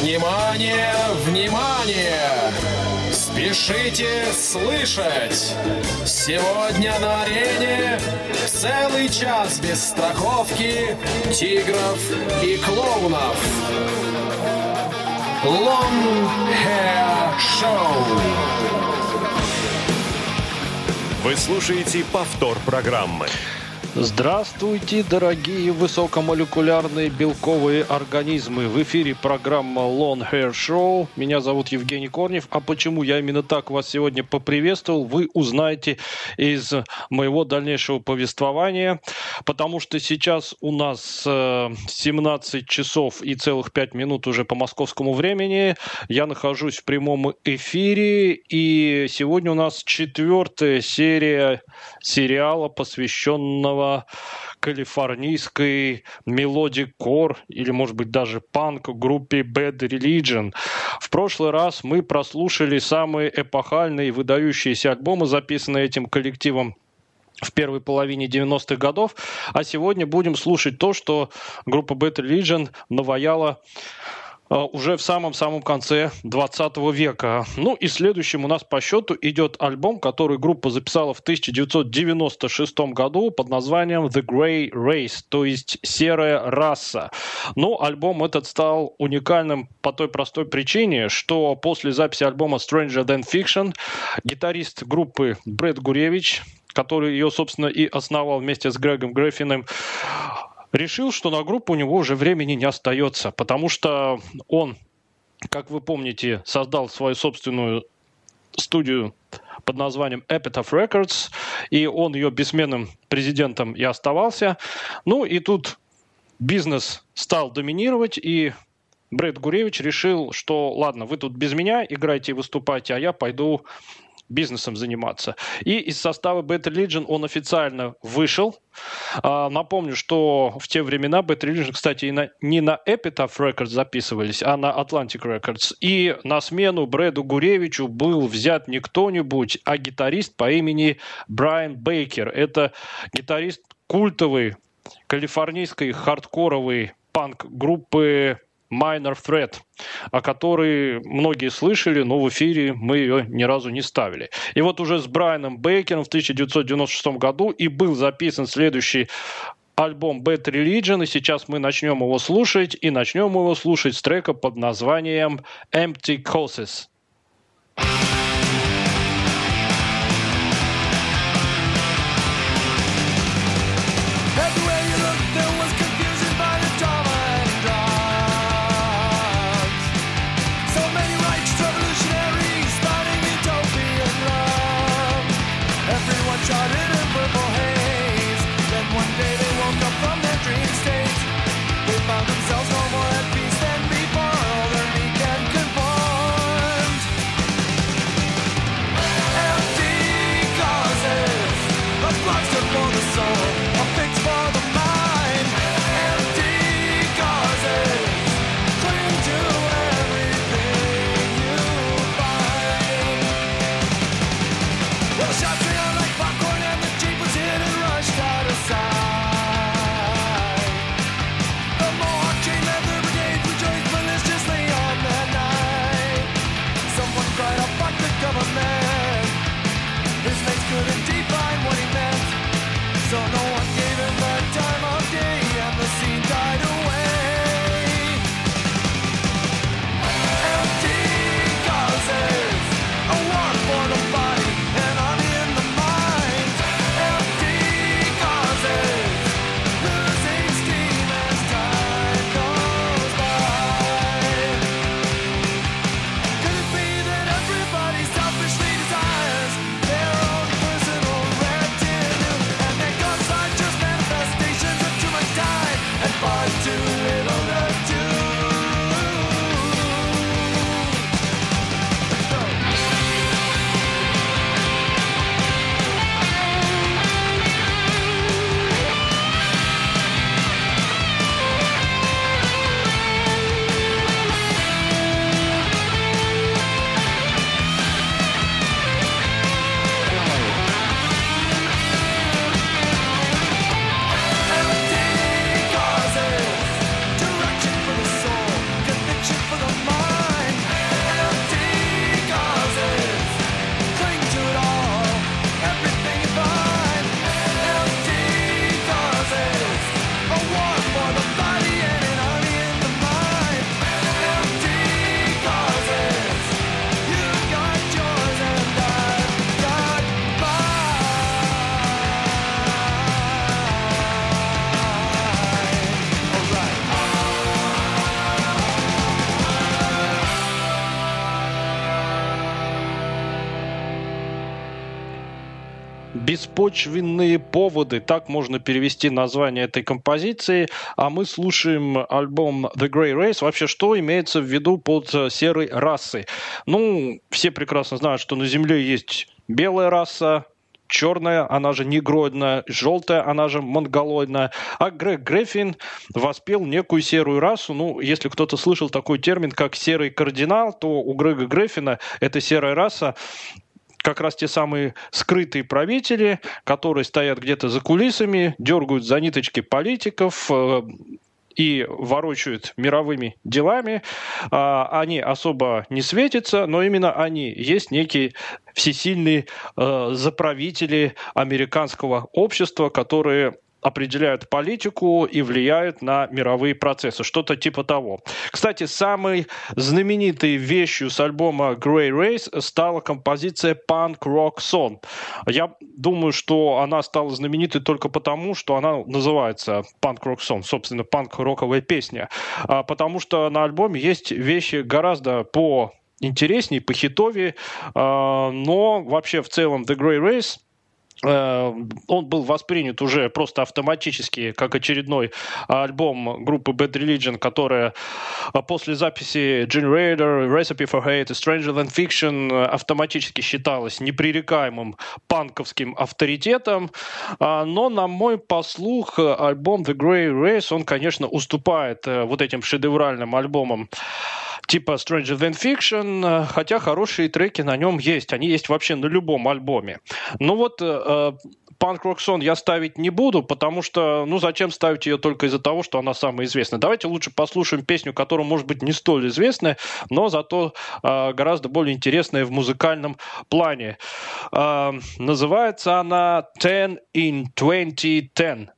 Внимание, внимание! Спешите слышать! Сегодня на арене целый час без страховки, тигров и клоунов. Long Hair Show. Вы слушаете повтор программы. Здравствуйте, дорогие высокомолекулярные белковые организмы. В эфире программа Lone Hair Show. Меня зовут Евгений Корнев. А почему я именно так вас сегодня поприветствовал, вы узнаете из моего дальнейшего повествования. Потому что сейчас у нас 17 э, часов и целых 5 минут уже по московскому времени. Я нахожусь в прямом эфире. И сегодня у нас четвертая серия сериала, посвященного калифорнийской melodic core или, может быть, даже панк группе Bad Religion. В прошлый раз мы прослушали самые эпохальные и выдающиеся альбомы, записанные этим коллективом в первой половине 90-х годов, а сегодня будем слушать то, что группа Bad Religion наваяла уже в самом-самом конце 20 века. Ну и следующим у нас по счету идет альбом, который группа записала в 1996 году под названием The Grey Race, то есть «Серая раса». Но альбом этот стал уникальным по той простой причине, что после записи альбома Stranger Than Fiction гитарист группы Брэд Гуревич, который ее, собственно, и основал вместе с Грегом Греффином, решил, что на группу у него уже времени не остается, потому что он, как вы помните, создал свою собственную студию под названием Epitaph Records, и он ее бессменным президентом и оставался. Ну и тут бизнес стал доминировать, и Брэд Гуревич решил, что ладно, вы тут без меня играйте и выступайте, а я пойду бизнесом заниматься. И из состава Bad Religion он официально вышел. А, напомню, что в те времена Bad Religion, кстати, и на, не на Epitaph Records записывались, а на Atlantic Records. И на смену Брэду Гуревичу был взят не кто-нибудь, а гитарист по имени Брайан Бейкер. Это гитарист культовой калифорнийской хардкоровой панк-группы Minor Threat, о которой многие слышали, но в эфире мы ее ни разу не ставили. И вот уже с Брайаном Бейкером в 1996 году и был записан следующий альбом Bad Religion, и сейчас мы начнем его слушать, и начнем его слушать с трека под названием Empty Causes. Беспочвенные поводы, так можно перевести название этой композиции, а мы слушаем альбом The Grey Race. Вообще, что имеется в виду под серой расой? Ну, все прекрасно знают, что на Земле есть белая раса, черная, она же негроидная, желтая, она же монголоидная. А Грег Греффин воспел некую серую расу. Ну, если кто-то слышал такой термин, как серый кардинал, то у Грега Греффина эта серая раса как раз те самые скрытые правители, которые стоят где-то за кулисами, дергают за ниточки политиков, э, и ворочают мировыми делами, а, они особо не светятся, но именно они есть некие всесильные э, заправители американского общества, которые определяют политику и влияют на мировые процессы. Что-то типа того. Кстати, самой знаменитой вещью с альбома Grey Race стала композиция Punk Rock Song. Я думаю, что она стала знаменитой только потому, что она называется Punk Rock Song, собственно, панк-роковая песня. А потому что на альбоме есть вещи гораздо по интереснее, по хитовее, а, но вообще в целом The Grey Race он был воспринят уже просто автоматически как очередной альбом группы Bad Religion, которая э, после записи Generator, Recipe for Hate Stranger Than Fiction автоматически считалась непререкаемым панковским авторитетом. Но, на мой послух, альбом The Grey Race, он, конечно, уступает э, вот этим шедевральным альбомам типа Stranger Than Fiction, э, хотя хорошие треки на нем есть. Они есть вообще на любом альбоме. Ну вот Панк Рок Сон я ставить не буду, потому что, ну, зачем ставить ее только из-за того, что она самая известная? Давайте лучше послушаем песню, которая, может быть, не столь известная, но зато э, гораздо более интересная в музыкальном плане. Э, называется она «Ten in 2010».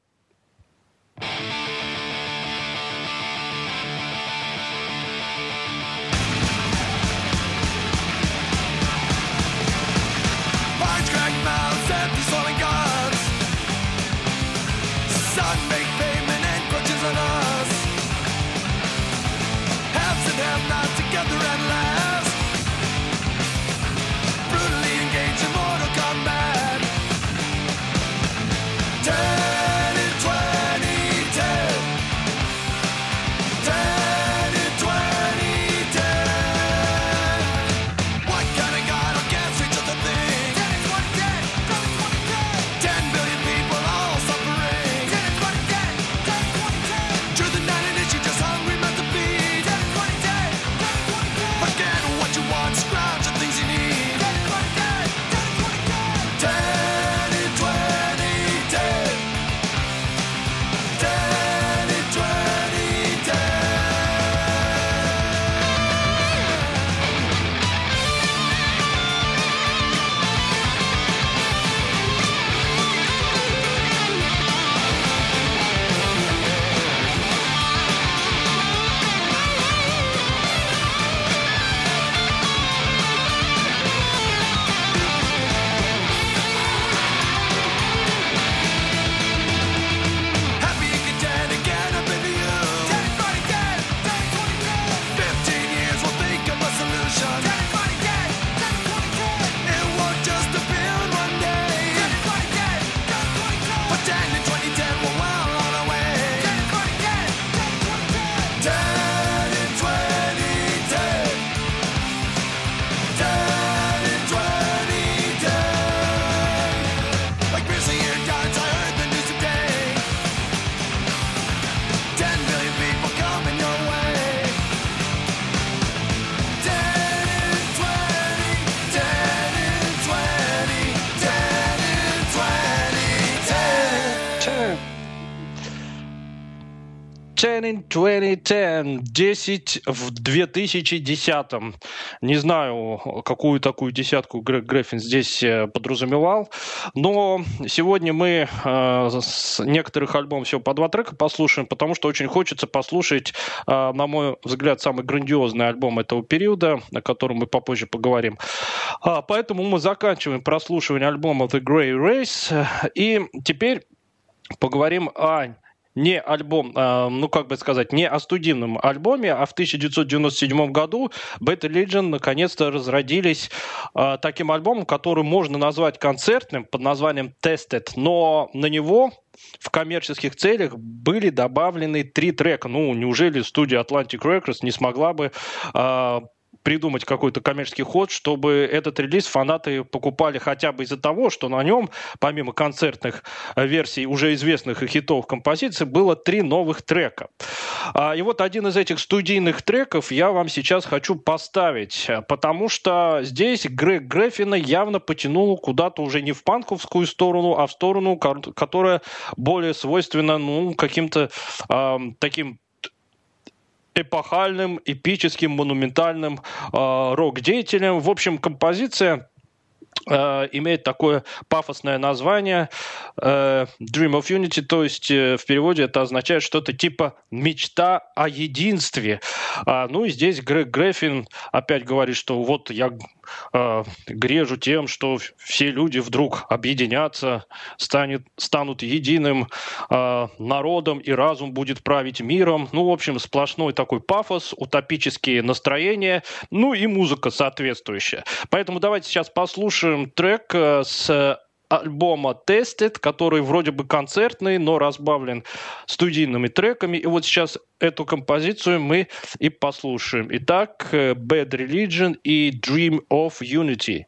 In 2010, 10 в 2010. Не знаю, какую такую десятку Грег Греффин здесь э, подразумевал, но сегодня мы э, с некоторых альбомов всего по два трека послушаем, потому что очень хочется послушать, э, на мой взгляд, самый грандиозный альбом этого периода, о котором мы попозже поговорим. А, поэтому мы заканчиваем прослушивание альбома The Grey Race, и теперь поговорим о не альбом, а, ну как бы сказать, не о студийном альбоме, а в 1997 году Bad Religion наконец-то разродились а, таким альбомом, который можно назвать концертным под названием Tested, но на него в коммерческих целях были добавлены три трека. Ну, неужели студия Atlantic Records не смогла бы придумать какой-то коммерческий ход, чтобы этот релиз фанаты покупали хотя бы из-за того, что на нем, помимо концертных э, версий уже известных и хитовых композиций, было три новых трека. А, и вот один из этих студийных треков я вам сейчас хочу поставить, потому что здесь Грег Греффина явно потянул куда-то уже не в панковскую сторону, а в сторону, которая более свойственна ну, каким-то э, таким эпохальным, эпическим, монументальным э, рок-деятелем. В общем, композиция имеет такое пафосное название э, Dream of Unity, то есть э, в переводе это означает что-то типа мечта о единстве. А, ну и здесь Грег Греффин опять говорит, что вот я э, грежу тем, что все люди вдруг объединятся, станет, станут единым э, народом, и разум будет править миром. Ну, в общем, сплошной такой пафос, утопические настроения, ну и музыка соответствующая. Поэтому давайте сейчас послушаем трек э, с альбома Tested, который вроде бы концертный, но разбавлен студийными треками. И вот сейчас эту композицию мы и послушаем. Итак, Bad Religion и Dream of Unity.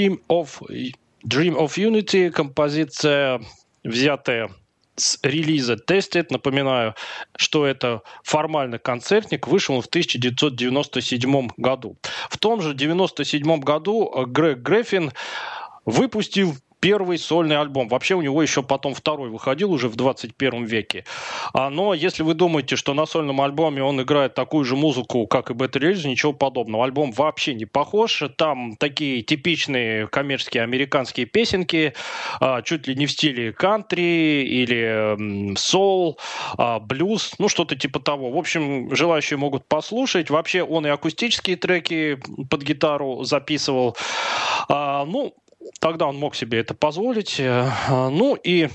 Dream of, Dream of Unity, композиция, взятая с релиза Tested. Напоминаю, что это формально концертник. Вышел он в 1997 году. В том же 1997 году Грег Греффин выпустил первый сольный альбом. Вообще у него еще потом второй выходил уже в 21 веке. А, но если вы думаете, что на сольном альбоме он играет такую же музыку, как и Bad Religion, ничего подобного. Альбом вообще не похож. Там такие типичные коммерческие американские песенки, а, чуть ли не в стиле кантри или сол, а, блюз, ну что-то типа того. В общем, желающие могут послушать. Вообще он и акустические треки под гитару записывал. А, ну, тогда он мог себе это позволить. Э, ну и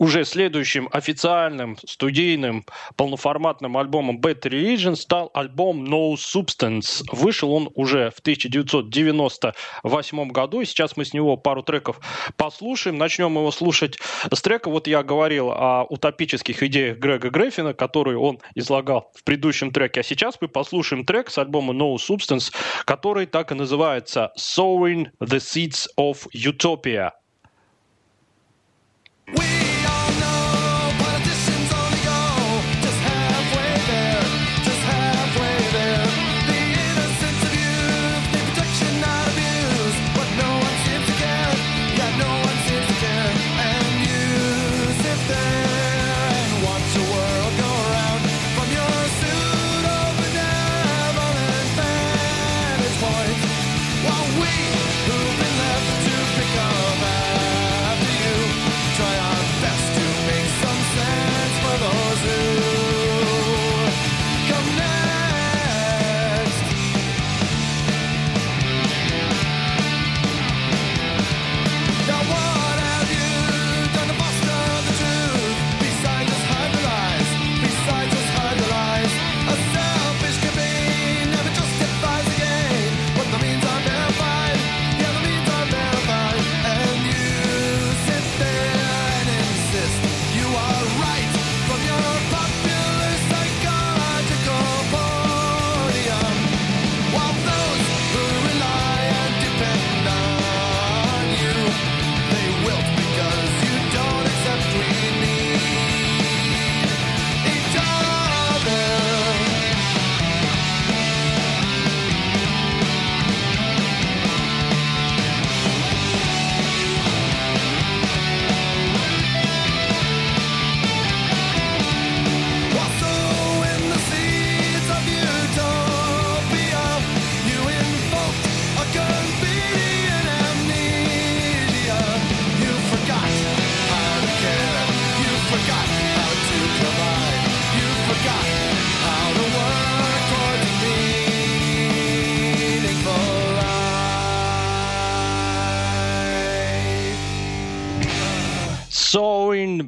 уже следующим официальным студийным полноформатным альбомом Bad Religion стал альбом No Substance. Вышел он уже в 1998 году, и сейчас мы с него пару треков послушаем. Начнем его слушать с трека. Вот я говорил о утопических идеях Грега Греффина, которые он излагал в предыдущем треке. А сейчас мы послушаем трек с альбома No Substance, который так и называется Sowing the Seeds of Utopia. We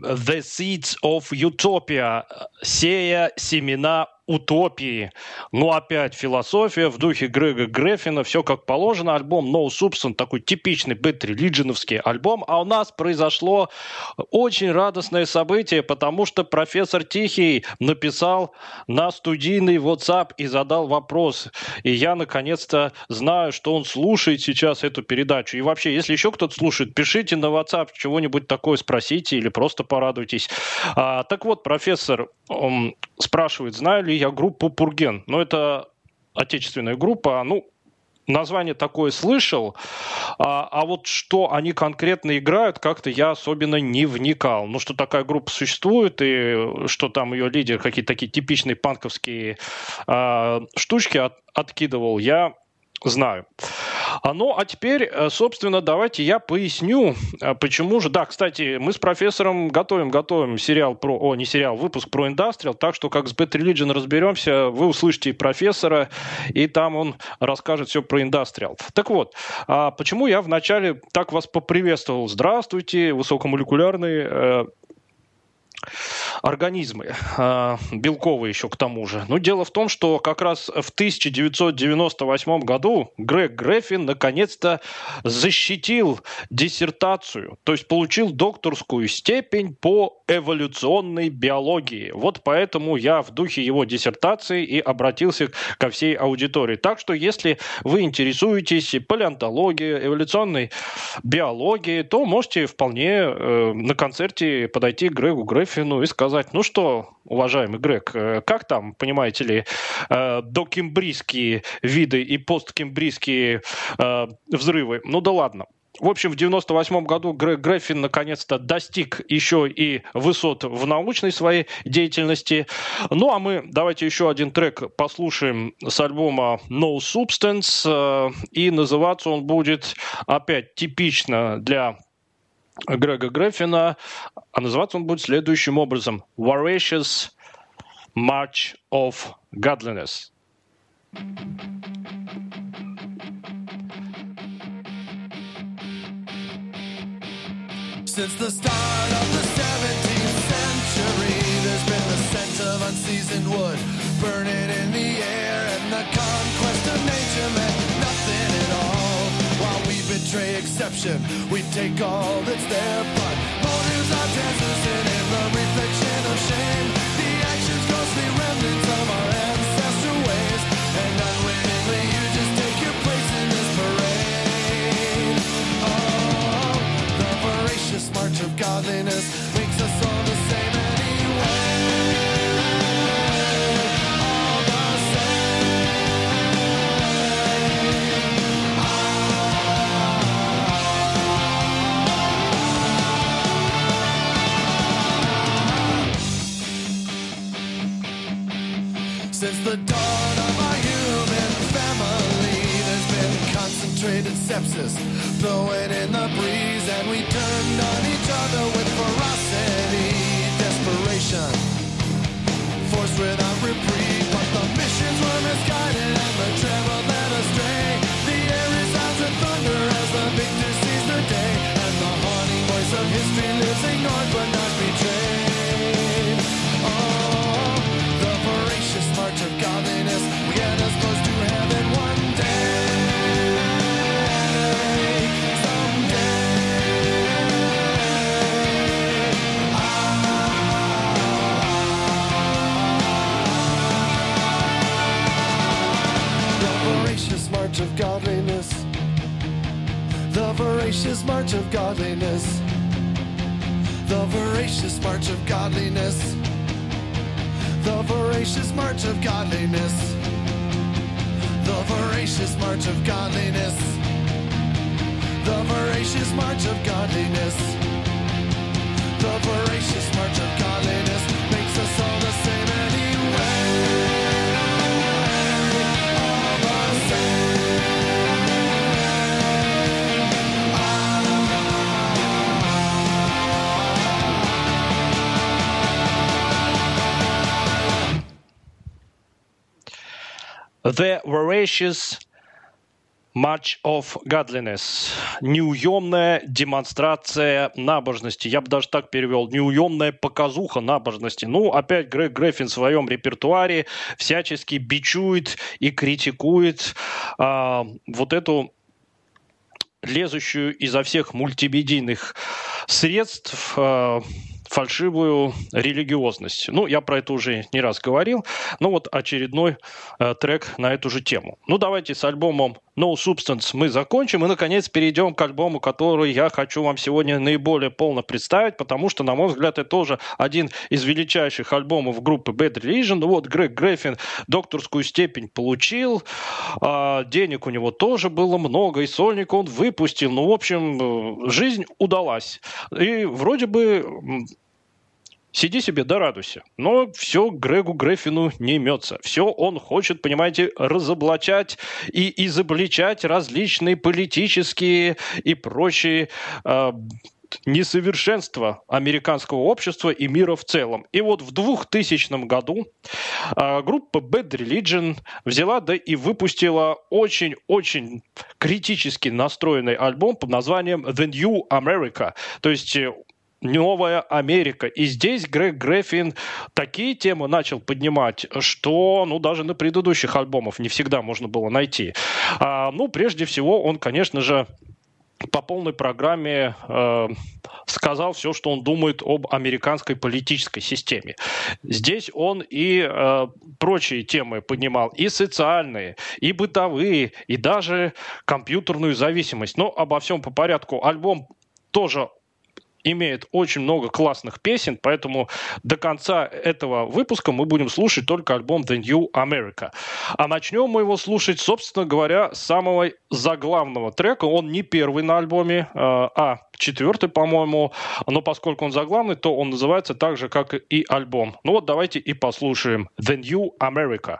The Seeds of Utopia, сея семена утопии. Ну, опять философия в духе Грега Греффина, все как положено. Альбом No Substance, такой типичный бэт релиджиновский альбом. А у нас произошло очень радостное событие, потому что профессор Тихий написал на студийный WhatsApp и задал вопрос. И я, наконец-то, знаю, что он слушает сейчас эту передачу. И вообще, если еще кто-то слушает, пишите на WhatsApp чего-нибудь такое, спросите или просто порадуйтесь. А, так вот, профессор он спрашивает, знаю ли я группу Пурген. Ну, это отечественная группа. Ну, название такое слышал, а, а вот что они конкретно играют, как-то я особенно не вникал. Ну, что такая группа существует, и что там ее лидер какие-то такие типичные панковские а, штучки от, откидывал, я знаю. А, ну, а теперь, э, собственно, давайте я поясню, э, почему же... Да, кстати, мы с профессором готовим, готовим сериал про... О, не сериал, выпуск про индастриал, так что как с Bad Religion разберемся, вы услышите профессора, и там он расскажет все про индастриал. Так вот, а почему я вначале так вас поприветствовал? Здравствуйте, высокомолекулярные э, организмы, а, белковые еще к тому же. Но дело в том, что как раз в 1998 году Грег Греффин наконец-то защитил диссертацию, то есть получил докторскую степень по эволюционной биологии. Вот поэтому я в духе его диссертации и обратился ко всей аудитории. Так что если вы интересуетесь палеонтологией, эволюционной биологией, то можете вполне э, на концерте подойти к Грегу Греффину и сказать, ну что, уважаемый Грег, э, как там, понимаете ли, э, докембрийские виды и посткембрийские э, взрывы? Ну да ладно. в общем, в 98 году Грег Греффин наконец-то достиг еще и высот в научной своей деятельности. Ну, а мы давайте еще один трек послушаем с альбома No Substance. И называться он будет опять типично для Грега Греффина, а называться он будет следующим образом. Voracious March of Godliness. Since the start of the 17th century, there's been the scent of unseasoned wood burning in the air, We exception, we take all that's there, but motives are dancers in the reflection of shame. The actions ghostly remnants of our ancestral ways, and unwittingly you just take your place in this parade. Oh, the voracious march of godliness The Voracious March of Godliness. Неуемная демонстрация набожности. Я бы даже так перевел. Неуемная показуха набожности. Ну, опять Грег Греффин в своем репертуаре всячески бичует и критикует а, вот эту лезущую изо всех мультимедийных средств а, фальшивую религиозность. Ну, я про это уже не раз говорил. Ну, вот очередной э, трек на эту же тему. Ну, давайте с альбомом No Substance мы закончим и, наконец, перейдем к альбому, который я хочу вам сегодня наиболее полно представить, потому что, на мой взгляд, это тоже один из величайших альбомов группы Bad Religion. Ну, вот Грег Греффин докторскую степень получил, а, денег у него тоже было много, и сольник он выпустил. Ну, в общем, э, жизнь удалась. И вроде бы Сиди себе да радуйся. Но все Грегу Греффину не имется. Все он хочет, понимаете, разоблачать и изобличать различные политические и прочие э, несовершенства американского общества и мира в целом. И вот в 2000 году э, группа Bad Religion взяла да и выпустила очень-очень критически настроенный альбом под названием The New America. То есть э, Новая Америка. И здесь Грег Греффин такие темы начал поднимать, что ну, даже на предыдущих альбомах не всегда можно было найти. А, ну, прежде всего, он, конечно же, по полной программе э, сказал все, что он думает об американской политической системе. Здесь он и э, прочие темы поднимал, и социальные, и бытовые, и даже компьютерную зависимость. Но обо всем по порядку. Альбом тоже имеет очень много классных песен, поэтому до конца этого выпуска мы будем слушать только альбом The New America. А начнем мы его слушать, собственно говоря, с самого заглавного трека. Он не первый на альбоме, э, а четвертый, по-моему. Но поскольку он заглавный, то он называется так же, как и альбом. Ну вот давайте и послушаем The New America.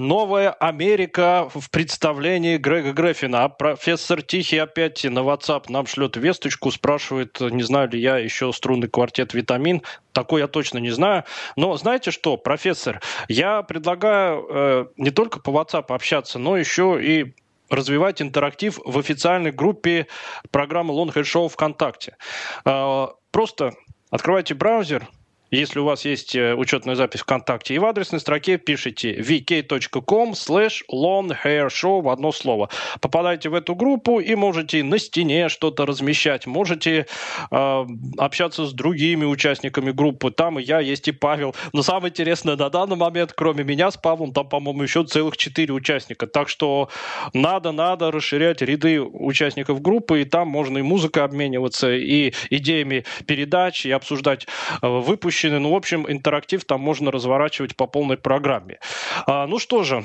Новая Америка в представлении Грега Греффина. А профессор Тихий опять на WhatsApp нам шлет весточку, спрашивает, не знаю ли я еще струнный квартет «Витамин». Такой я точно не знаю. Но знаете что, профессор, я предлагаю э, не только по WhatsApp общаться, но еще и развивать интерактив в официальной группе программы Long Head Show ВКонтакте. Э, Просто открывайте браузер, если у вас есть э, учетная запись ВКонтакте, и в адресной строке пишите vk.com slash show в одно слово. Попадайте в эту группу и можете на стене что-то размещать, можете э, общаться с другими участниками группы. Там и я, есть и Павел. Но самое интересное на данный момент, кроме меня с Павлом, там, по-моему, еще целых четыре участника. Так что надо-надо расширять ряды участников группы, и там можно и музыкой обмениваться, и идеями передач, и обсуждать э, выпущенные. Ну, в общем, интерактив там можно разворачивать по полной программе. А, ну что же,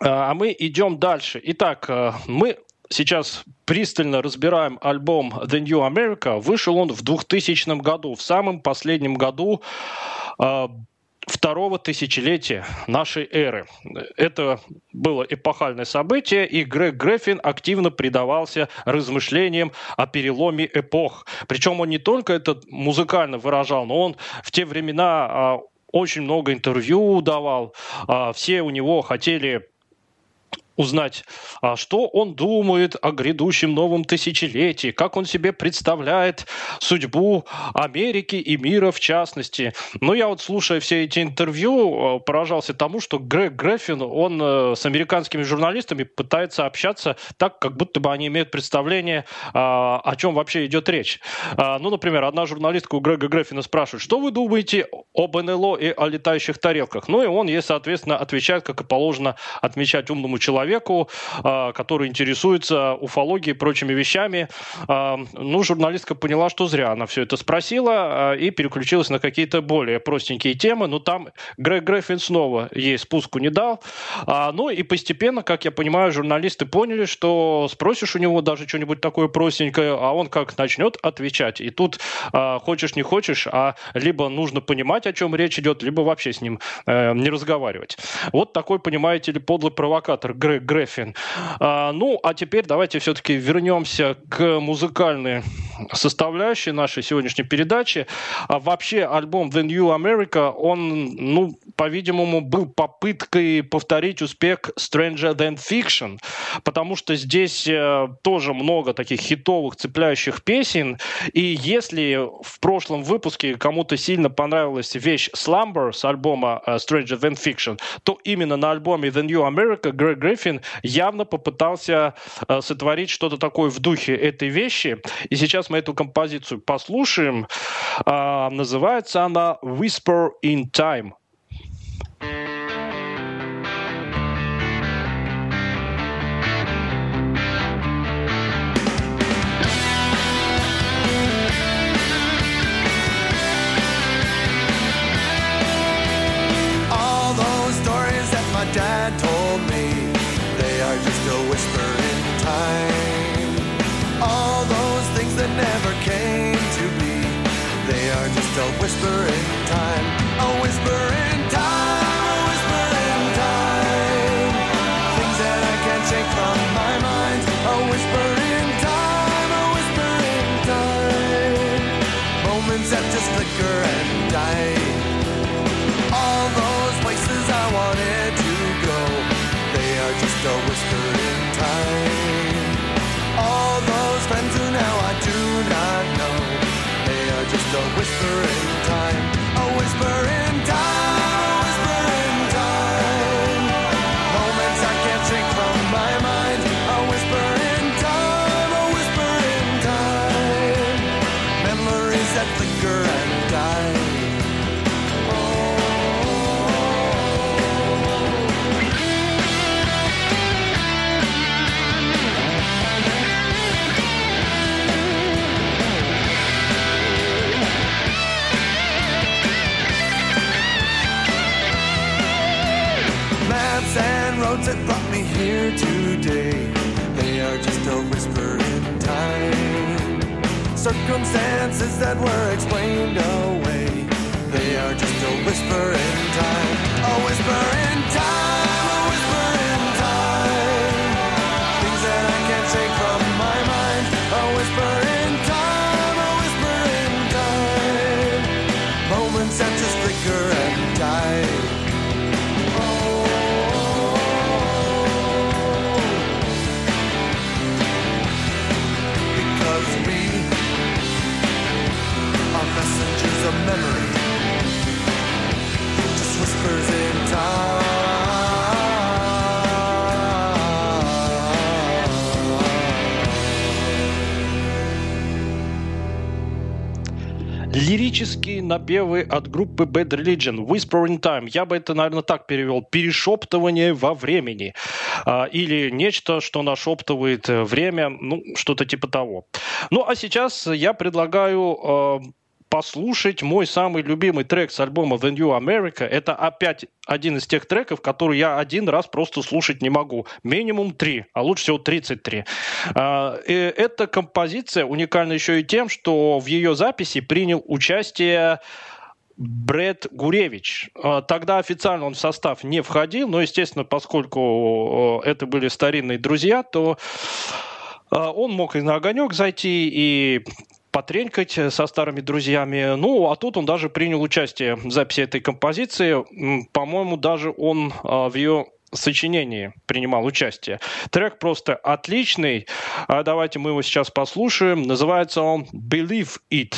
а мы идем дальше. Итак, э, мы сейчас пристально разбираем альбом The New America. Вышел он в 2000 году, в самом последнем году э, второго тысячелетия нашей эры. Это было эпохальное событие, и Грег Греффин активно предавался размышлениям о переломе эпох. Причем он не только это музыкально выражал, но он в те времена а, очень много интервью давал. А, все у него хотели узнать, а что он думает о грядущем новом тысячелетии, как он себе представляет судьбу Америки и мира в частности. Но я вот, слушая все эти интервью, э, поражался тому, что Грег Греффин, он э, с американскими журналистами пытается общаться так, как будто бы они имеют представление, а, о чем вообще идет речь. А, ну, например, одна журналистка у Грега Греффина спрашивает, что вы думаете об НЛО и о летающих тарелках? Ну, и он ей, соответственно, отвечает, как и положено отмечать умному человеку, человеку, а, который интересуется уфологией и прочими вещами. А, ну, журналистка поняла, что зря она все это спросила а, и переключилась на какие-то более простенькие темы. Но там Грег Греффин снова ей спуску не дал. Ну и постепенно, как я понимаю, журналисты поняли, что спросишь у него даже что-нибудь такое простенькое, а он как начнет отвечать. И тут хочешь не хочешь, а либо нужно понимать, о чем речь идет, либо вообще с ним э, не разговаривать. Вот такой, понимаете ли, подлый провокатор Грег Греффин. А, ну, а теперь давайте все-таки вернемся к музыкальной составляющей нашей сегодняшней передачи. А вообще альбом The New America, он, ну, по-видимому, был попыткой повторить успех Stranger Than Fiction, потому что здесь э, тоже много таких хитовых, цепляющих песен, и если в прошлом выпуске кому-то сильно понравилась вещь Slumber с альбома э, Stranger Than Fiction, то именно на альбоме The New America Грег Гриффин явно попытался э, сотворить что-то такое в духе этой вещи, и сейчас мы эту композицию послушаем. А, называется она «Whisper in Time». Just a whisper in time. A whisper in time, a whisper in time. Things that I can't shake from my mind. A whisper in time, a whisper in time. Moments that just flicker and die. All those places I wanted to go, they are just a whisper in time. All those friends who now I do not know, a whisper in time. A whisper here today, they are just a whisper in time. Circumstances that were explained away, they are just a whisper in time. A whisper in time, Лирические напевы от группы Bad Religion, Whisper in Time. Я бы это, наверное, так перевел. Перешептывание во времени. А, или нечто, что нашептывает э, время. Ну, что-то типа того. Ну, а сейчас я предлагаю э, послушать мой самый любимый трек с альбома The New America. Это опять один из тех треков, которые я один раз просто слушать не могу. Минимум три, а лучше всего 33. А, и эта композиция уникальна еще и тем, что в ее записи принял участие Брэд Гуревич. А, Тогда официально он в состав не входил, но, естественно, поскольку э, это были старинные друзья, то э, он мог и на огонек зайти, и потренькать со старыми друзьями. Ну, а тут он даже принял участие в записи этой композиции. По-моему, даже он а, в ее сочинении принимал участие. Трек просто отличный. А Давайте мы его сейчас послушаем. Называется он «Believe It».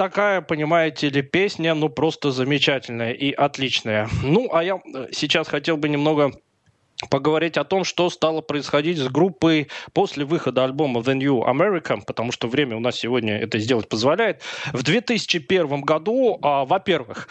Такая, понимаете ли, песня, ну просто замечательная и отличная. Ну, а я э, сейчас хотел бы немного поговорить о том, что стало происходить с группой после выхода альбома The New America, потому что время у нас сегодня это сделать позволяет. В 2001 году, а, во-первых,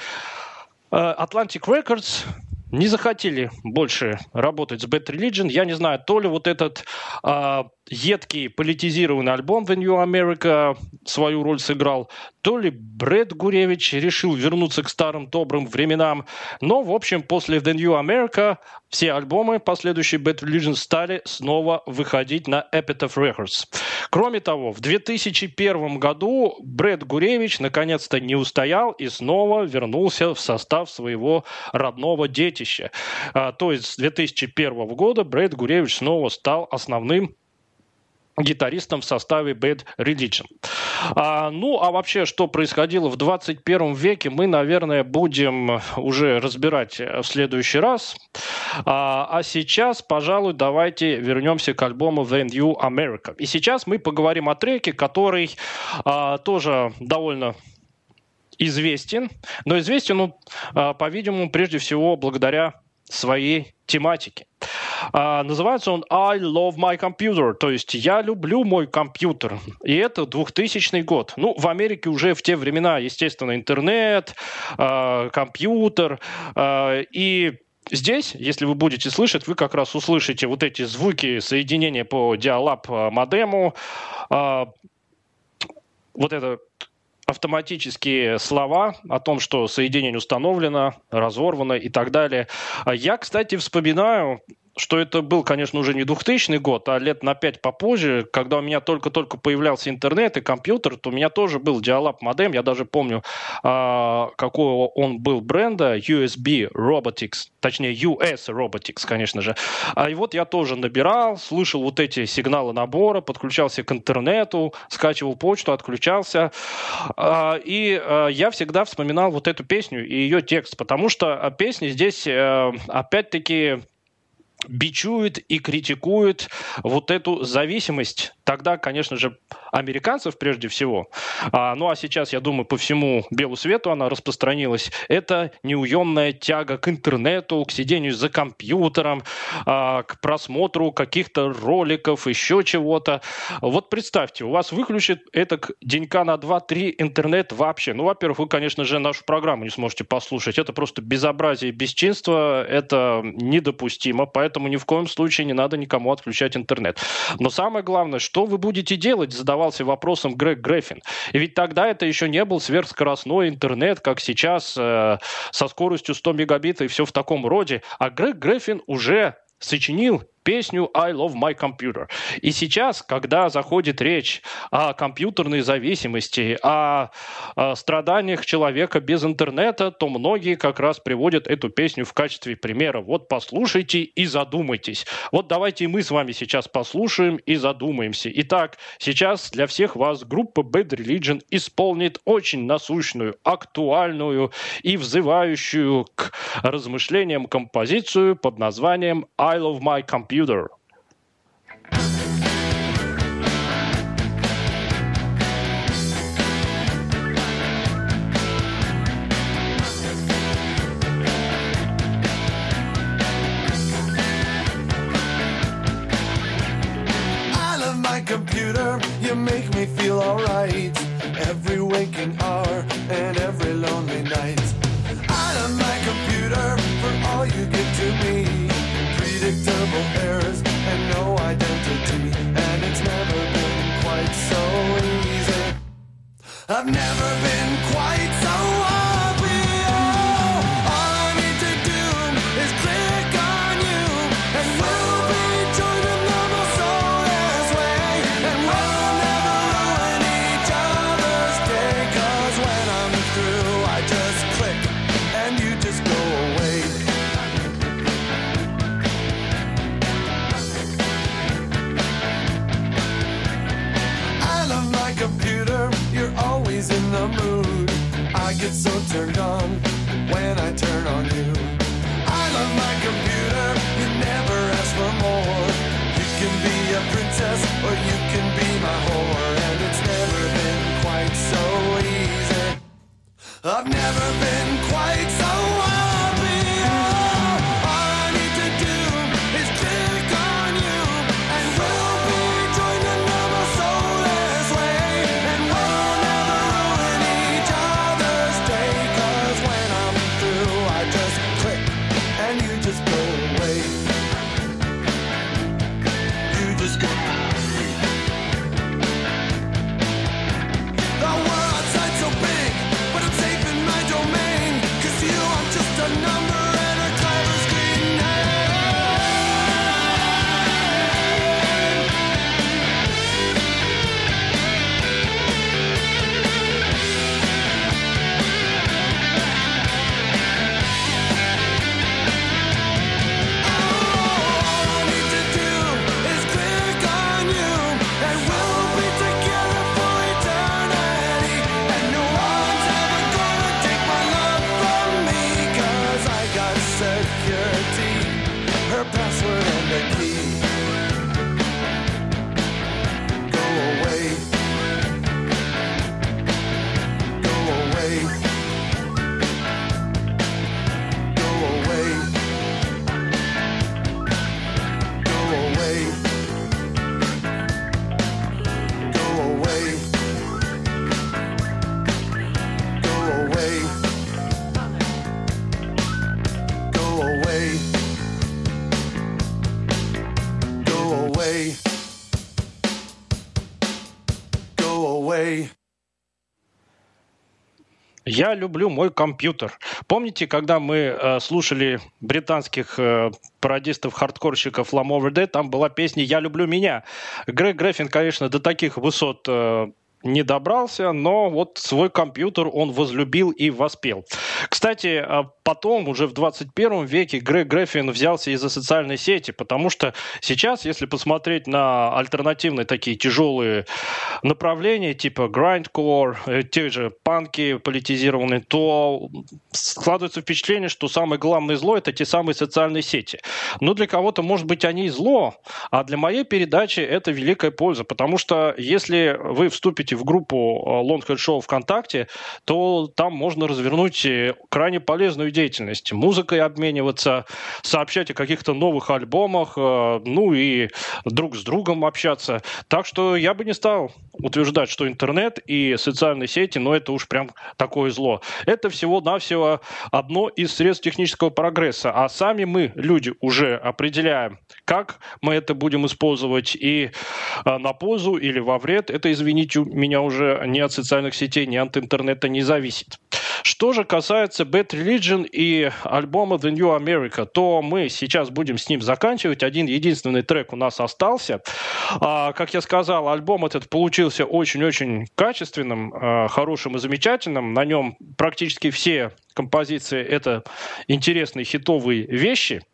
э, Atlantic Records не захотели больше работать с Bad Religion. Я не знаю, то ли вот этот а, едкий политизированный альбом The New America свою роль сыграл, то ли Брэд Гуревич решил вернуться к старым добрым временам. Но, в общем, после The New America все альбомы, последующие Bad Religion, стали снова выходить на Epitaph Records. Кроме того, в 2001 году Брэд Гуревич наконец-то не устоял и снова вернулся в состав своего родного детища детище. А, то есть с 2001 года Брэд Гуревич снова стал основным гитаристом в составе Bad Religion. А, ну, а вообще, что происходило в 21 веке, мы, наверное, будем уже разбирать в следующий раз. А, а сейчас, пожалуй, давайте вернемся к альбому The New America. И сейчас мы поговорим о треке, который а, тоже довольно известен, но известен он, а, по-видимому, прежде всего благодаря своей тематике. А, называется он I love my computer, то есть я люблю мой компьютер. И это 2000 год. Ну, в Америке уже в те времена, естественно, интернет, а, компьютер. И Здесь, если вы будете слышать, вы как раз услышите вот эти звуки соединения по диалаб модему, вот это автоматические слова о том, что соединение установлено, разорвано и так далее. А я, кстати, вспоминаю что это был, конечно, уже не 2000 год, а лет на 5 попозже, когда у меня только-только появлялся интернет и компьютер, то у меня тоже был диалаб модем. Я даже помню, а, какого он был бренда, USB Robotics, точнее US Robotics, конечно же. А и вот я тоже набирал, слышал вот эти сигналы набора, подключался к интернету, скачивал почту, отключался. А, и а, я всегда вспоминал вот эту песню и ее текст, потому что песня здесь э, опять-таки бичует и критикует вот эту зависимость тогда, конечно же, американцев прежде всего, а, ну а сейчас, я думаю, по всему белу свету она распространилась, это неуемная тяга к интернету, к сидению за компьютером, а, к просмотру каких-то роликов, еще чего-то. Вот представьте, у вас выключит это денька на 2-3 интернет вообще. Ну, во-первых, вы, конечно же, нашу программу не сможете послушать. Это просто безобразие, бесчинство, это недопустимо, поэтому ни в коем случае не надо никому отключать интернет. Но самое главное, что вы будете делать, задавался вопросом Грег Греффин. И ведь тогда это еще не был сверхскоростной интернет, как сейчас, э, со скоростью 100 мегабит и все в таком роде. А Грег Греффин уже сочинил песню I Love My Computer. И сейчас, когда заходит речь о компьютерной зависимости, о, о страданиях человека без интернета, то многие как раз приводят эту песню в качестве примера. Вот послушайте и задумайтесь. Вот давайте мы с вами сейчас послушаем и задумаемся. Итак, сейчас для всех вас группа Bad Religion исполнит очень насущную, актуальную и взывающую к размышлениям композицию под названием I Love My Computer. Computer, I've never so turned on Я люблю мой компьютер. Помните, когда мы э, слушали британских э, пародистов-хардкорщиков Lam Over Dead, там была песня «Я люблю меня». Грег Греффин, конечно, до таких высот э, не добрался, но вот свой компьютер он возлюбил и воспел. Кстати, а потом, уже в 21 веке, Грег Греффин взялся из-за социальной сети, потому что сейчас, если посмотреть на альтернативные такие тяжелые направления, типа grindcore, э, те же панки политизированные, то складывается впечатление, что самое главное зло – это те самые социальные сети. Но для кого-то, может быть, они зло, а для моей передачи это великая польза, потому что если вы вступите вступите в группу э, Longhead Show ВКонтакте, то там можно развернуть э, крайне полезную деятельность. Музыкой обмениваться, сообщать о каких-то новых альбомах, э, ну и друг с другом общаться. Так что я бы не стал утверждать, что интернет и социальные сети, ну это уж прям такое зло. Это всего-навсего одно из средств технического прогресса. А сами мы, люди, уже определяем, как мы это будем использовать и на пользу или во вред. Это, извините, меня уже ни от социальных сетей, ни от интернета не зависит. Что же касается Bad Religion и альбома The New America, то мы сейчас будем с ним заканчивать. Один единственный трек у нас остался. А, как я сказал, альбом этот получился очень-очень качественным, а, хорошим и замечательным. На нем практически все композиции — это интересные хитовые вещи —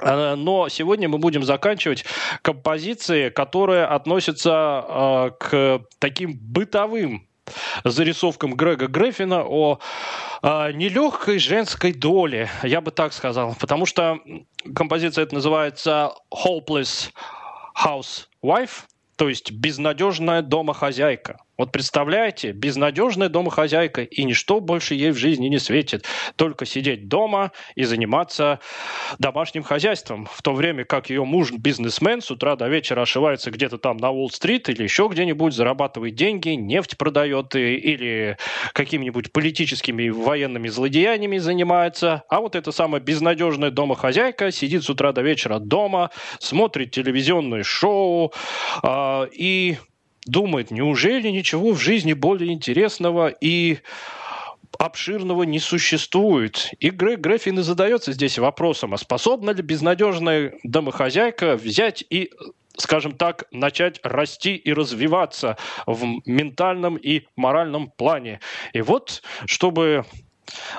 Э, но сегодня мы будем заканчивать композиции, которые относятся э, к таким бытовым зарисовкам Грега Греффина о э, нелегкой женской доле, я бы так сказал. Потому что композиция это называется «Hopeless Housewife», то есть «безнадежная домохозяйка». Вот представляете, безнадежная домохозяйка, и ничто больше ей в жизни не светит. Только сидеть дома и заниматься домашним хозяйством. В то время как ее муж бизнесмен с утра до вечера ошивается где-то там на Уолл-стрит или еще где-нибудь, зарабатывает деньги, нефть продает или какими-нибудь политическими и военными злодеяниями занимается. А вот эта самая безнадежная домохозяйка сидит с утра до вечера дома, смотрит телевизионные шоу э, и думает, неужели ничего в жизни более интересного и обширного не существует. И Грег Греффин и задается здесь вопросом, а способна ли безнадежная домохозяйка взять и скажем так, начать расти и развиваться в ментальном и моральном плане. И вот, чтобы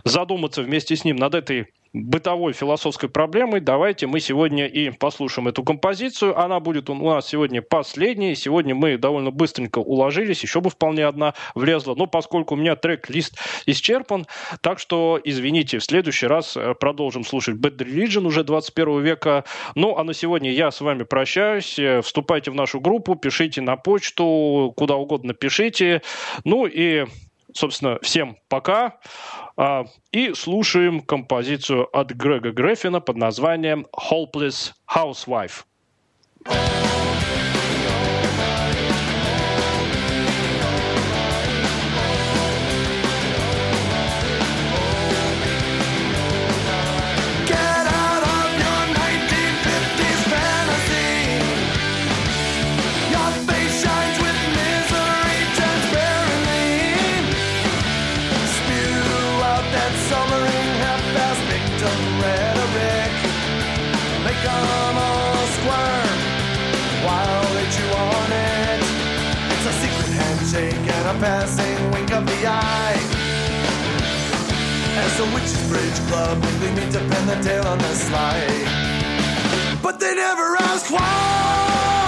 задуматься вместе с ним над этой бытовой философской проблемой, давайте мы сегодня и послушаем эту композицию. Она будет у нас сегодня последней. Сегодня мы довольно быстренько уложились, еще бы вполне одна влезла. Но поскольку у меня трек-лист исчерпан, так что, извините, в следующий раз э, продолжим слушать Bad Religion уже 21 века. Ну, а на сегодня я с вами прощаюсь. Э, вступайте в нашу группу, пишите на почту, куда угодно пишите. Ну и собственно, всем пока. А, и слушаем композицию от Грега Греффина под названием «Hopeless Housewife». Passing wink of the eye. As the Witches Bridge Club, they meet to pin the tail on the slide. But they never ask why.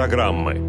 Программы.